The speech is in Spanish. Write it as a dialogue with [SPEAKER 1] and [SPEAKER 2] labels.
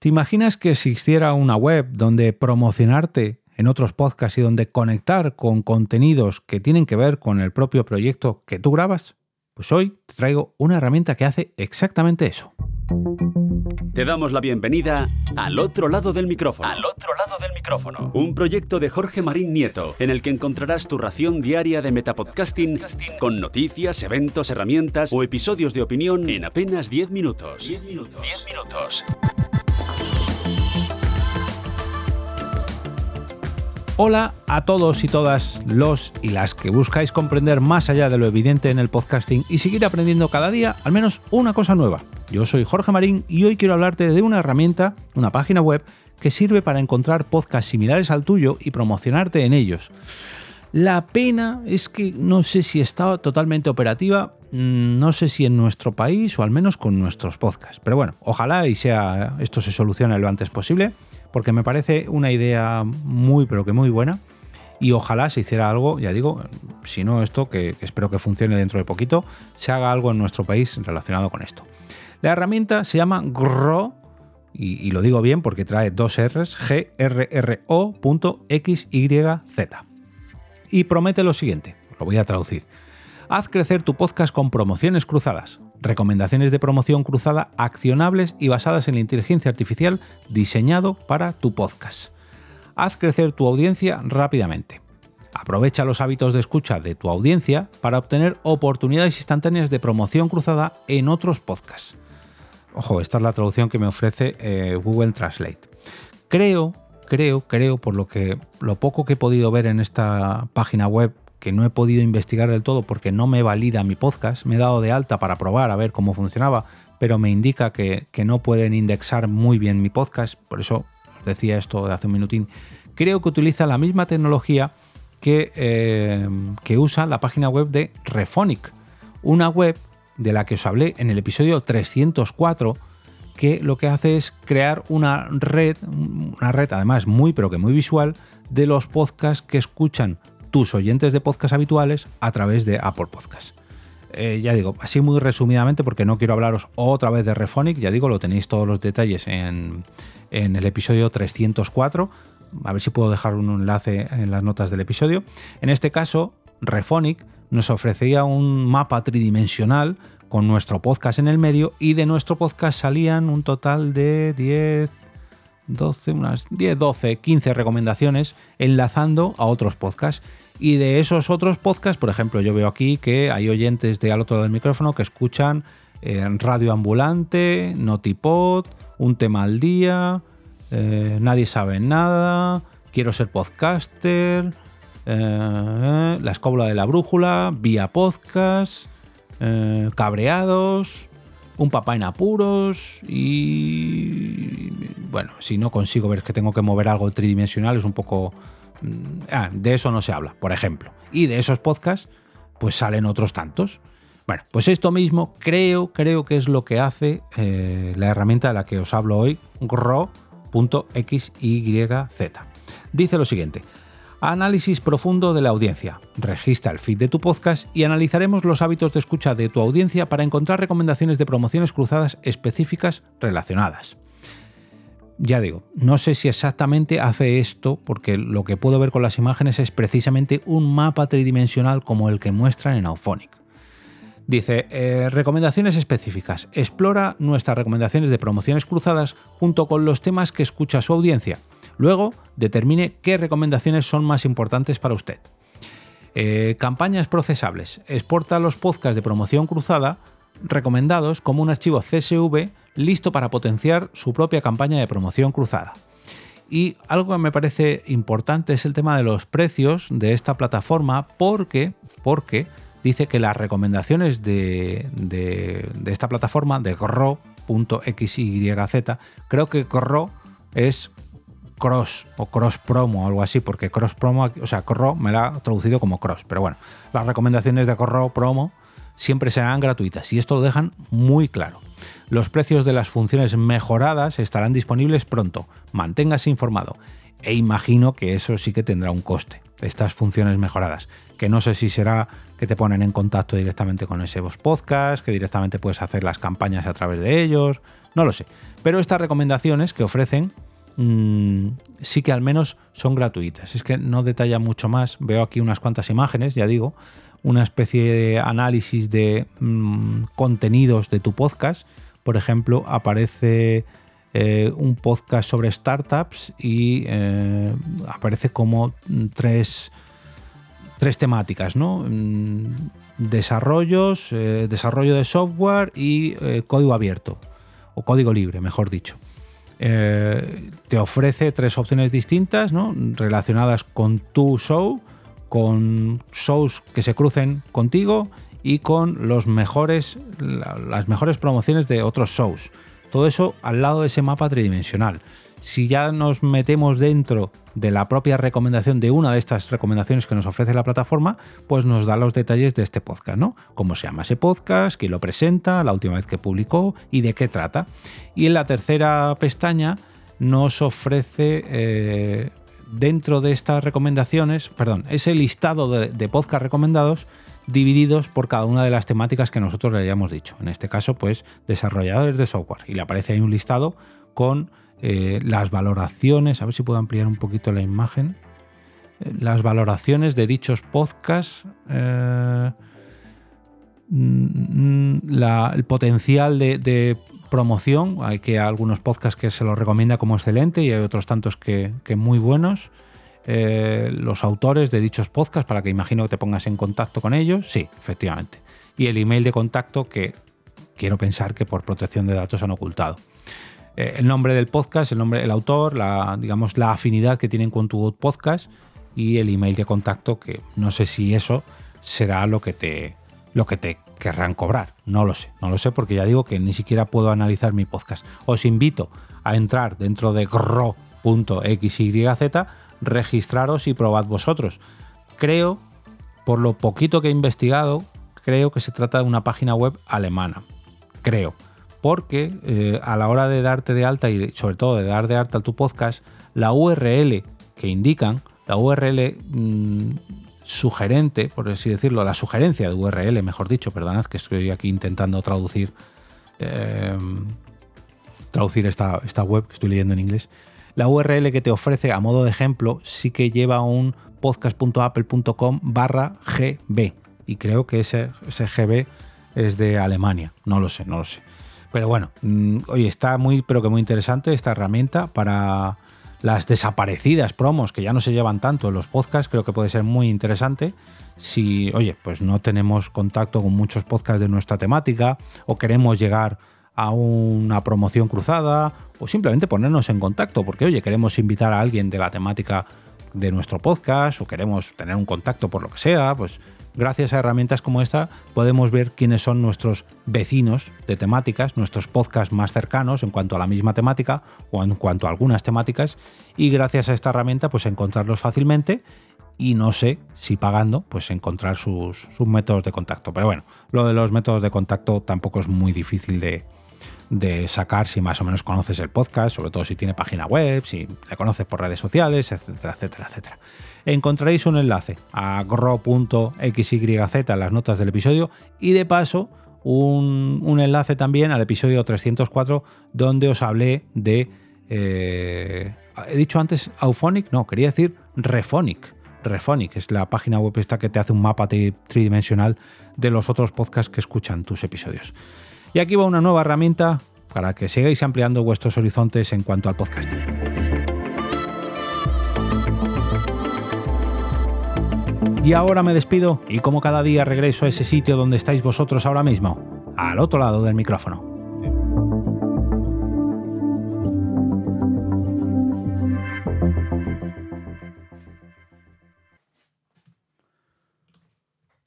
[SPEAKER 1] ¿Te imaginas que existiera una web donde promocionarte en otros podcasts y donde conectar con contenidos que tienen que ver con el propio proyecto que tú grabas? Pues hoy te traigo una herramienta que hace exactamente eso.
[SPEAKER 2] Te damos la bienvenida al otro lado del micrófono. Al otro lado del micrófono. Un proyecto de Jorge Marín Nieto, en el que encontrarás tu ración diaria de metapodcasting con noticias, eventos, herramientas o episodios de opinión en apenas 10 minutos. 10 minutos. 10 minutos.
[SPEAKER 1] Hola a todos y todas los y las que buscáis comprender más allá de lo evidente en el podcasting y seguir aprendiendo cada día al menos una cosa nueva. Yo soy Jorge Marín y hoy quiero hablarte de una herramienta, una página web que sirve para encontrar podcasts similares al tuyo y promocionarte en ellos. La pena es que no sé si está totalmente operativa, mm, no sé si en nuestro país o al menos con nuestros podcasts. Pero bueno, ojalá y sea esto se solucione lo antes posible porque me parece una idea muy, pero que muy buena. Y ojalá se hiciera algo, ya digo, si no esto, que, espero que funcione dentro de poquito, se haga algo en nuestro país relacionado con esto. La herramienta se llama GRO, y, lo digo bien porque trae dos R's, G-R-R-O.xyz. Y promete lo siguiente, lo voy a traducir. Haz crecer tu podcast con promociones cruzadas recomendaciones de promoción cruzada accionables y basadas en la inteligencia artificial diseñado para tu podcast. Haz crecer tu audiencia rápidamente. Aprovecha los hábitos de escucha de tu audiencia para obtener oportunidades instantáneas de promoción cruzada en otros podcasts. Ojo, esta es la traducción que me ofrece eh, Google Translate. Creo, creo, creo, por lo que lo poco que he podido ver en esta página web que no he podido investigar del todo porque no me valida mi podcast. Me he dado de alta para probar a ver cómo funcionaba, pero me indica que, no pueden indexar muy bien mi podcast. Por eso os decía esto de hace un minutín. Creo que utiliza la misma tecnología que, eh, que usa la página web de Refonic, una web de la que os hablé en el episodio 304 que lo que hace es crear una red, una red además muy pero que muy visual de los podcasts que escuchan tus oyentes de podcast habituales a través de Apple Podcast. Eh, ya digo, así muy resumidamente, porque no quiero hablaros otra vez de Refonic, ya digo, lo tenéis todos los detalles en, en el episodio 304. A ver si puedo dejar un enlace en las notas del episodio. En este caso, Refonic nos ofrecía un mapa tridimensional con nuestro podcast en el medio y de nuestro podcast salían un total de 10, 12, unas 10, 12, 15 recomendaciones enlazando a otros podcasts. Y de esos otros podcasts, por ejemplo, yo veo aquí que hay oyentes de al otro lado del micrófono que escuchan eh, Radio Ambulante, Notipod, Un tema al día, eh, Nadie sabe nada, Quiero ser podcaster, eh, La escóbula de la brújula, Vía Podcast, Cabreados, Un papá en apuros y... Bueno, si no consigo ver que tengo que mover algo tridimensional es un poco ah, de eso no se habla, por ejemplo. Y de esos podcasts, pues salen otros tantos. Bueno, pues esto mismo creo, creo que es lo que hace eh, la herramienta de la que os hablo hoy, grow.xyz. Dice lo siguiente. Análisis profundo de la audiencia. Registra el feed de tu podcast y analizaremos los hábitos de escucha de tu audiencia para encontrar recomendaciones de promociones cruzadas específicas relacionadas ya digo, no sé si exactamente hace esto, porque lo que puedo ver con las imágenes es precisamente un mapa tridimensional como el que muestran en Auphonic. Dice, eh, recomendaciones específicas. Explora nuestras recomendaciones de promociones cruzadas junto con los temas que escucha su audiencia. Luego, determine qué recomendaciones son más importantes para usted. Eh, campañas procesables. Exporta los podcasts de promoción cruzada recomendados como un archivo CSV listo para potenciar su propia campaña de promoción cruzada. Y algo que me parece importante es el tema de los precios de esta plataforma porque, porque dice que las recomendaciones de, esta plataforma, de Grow.xyz, creo que Grow es cross o cross promo o algo así, porque cross promo, o sea, Grow me la ha traducido como cross, pero bueno, las recomendaciones de Grow promo siempre serán gratuitas y esto lo dejan muy claro. Los precios de las funciones mejoradas estarán disponibles pronto. Manténgase informado. E imagino que eso sí que tendrá un coste, estas funciones mejoradas. Que no sé si será que te ponen en contacto directamente con ese podcast, que directamente puedes hacer las campañas a través de ellos. No lo sé. Pero estas recomendaciones que ofrecen mm, sí que al menos son gratuitas. Es que no detalla mucho más. Veo aquí unas cuantas imágenes, ya digo, una especie de análisis de mm, contenidos de tu podcast. Por ejemplo, aparece eh, un podcast sobre startups y eh, aparece como tres, tres temáticas, ¿no? Mm, desarrollos, eh, desarrollo de software y código abierto, o código libre, mejor dicho. te ofrece tres opciones distintas, ¿no? Relacionadas con tu show con shows que se crucen contigo y con los mejores, las mejores promociones de otros shows. Todo eso al lado de ese mapa tridimensional. Si ya nos metemos dentro de la propia recomendación de una de estas recomendaciones que nos ofrece la plataforma, pues nos da los detalles de este podcast, ¿no? Cómo se llama ese podcast, quién lo presenta, la última vez que publicó y de qué trata. Y en la tercera pestaña nos ofrece eh, dentro de estas recomendaciones, perdón, ese listado de, de podcast recomendados divididos por cada una de las temáticas que nosotros le hayamos dicho. En este caso, pues desarrolladores de software. Y le aparece ahí un listado con eh, las valoraciones, a ver si puedo ampliar un poquito la imagen, eh, las valoraciones de dichos podcasts, eh, mm, el potencial de, promoción, hay que algunos podcasts que se los recomienda como excelente y hay otros tantos que, que muy buenos. Eh, los autores de dichos podcasts para que imagino que te pongas en contacto con ellos. Sí, efectivamente. Y el email de contacto que quiero pensar que por protección de datos han ocultado. Eh, el nombre del podcast, el nombre del autor, la, digamos, la afinidad que tienen con tu podcast y el email de contacto que no sé si eso será lo que te, lo que te querrán cobrar. No lo sé, no lo sé porque ya digo que ni siquiera puedo analizar mi podcast. Os invito a entrar dentro de gro.xyz registraros y probad vosotros. Creo, por lo poquito que he investigado, creo que se trata de una página web alemana. Creo. Porque eh, a la hora de darte de alta y sobre todo de dar de alta tu podcast, la URL que indican, la URL mm, sugerente, por así decirlo, la sugerencia de URL, mejor dicho, perdonad que estoy aquí intentando traducir, eh, traducir esta, esta web que estoy leyendo en inglés, la URL que te ofrece a modo de ejemplo sí que lleva un podcast.apple.com barra GB. Y creo que ese, ese GB es de Alemania. No lo sé, no lo sé. Pero bueno, mm, oye, está muy, pero que muy interesante esta herramienta para las desaparecidas promos que ya no se llevan tanto en los podcasts. Creo que puede ser muy interesante. Si, oye, pues no tenemos contacto con muchos podcasts de nuestra temática o queremos llegar a una promoción cruzada o simplemente ponernos en contacto, porque oye, queremos invitar a alguien de la temática de nuestro podcast o queremos tener un contacto por lo que sea, pues gracias a herramientas como esta podemos ver quiénes son nuestros vecinos de temáticas, nuestros podcasts más cercanos en cuanto a la misma temática o en cuanto a algunas temáticas y gracias a esta herramienta pues encontrarlos fácilmente y no sé si pagando pues encontrar sus, sus métodos de contacto. Pero bueno, lo de los métodos de contacto tampoco es muy difícil de, de sacar si más o menos conoces el podcast, sobre todo si tiene página web, si le conoces por redes sociales, etcétera, etcétera, etcétera. Encontraréis un enlace a gro.xyz en las notas del episodio y de paso un, enlace también al episodio 304 donde os hablé de... Eh, he dicho antes Auphonic, no, quería decir Rephonic. Rephonic es la página web esta que te hace un mapa tridimensional de los otros podcasts que escuchan tus episodios. Y aquí va una nueva herramienta para que sigáis ampliando vuestros horizontes en cuanto al podcasting. Y ahora me despido y como cada día regreso a ese sitio donde estáis vosotros ahora mismo, al otro lado del micrófono.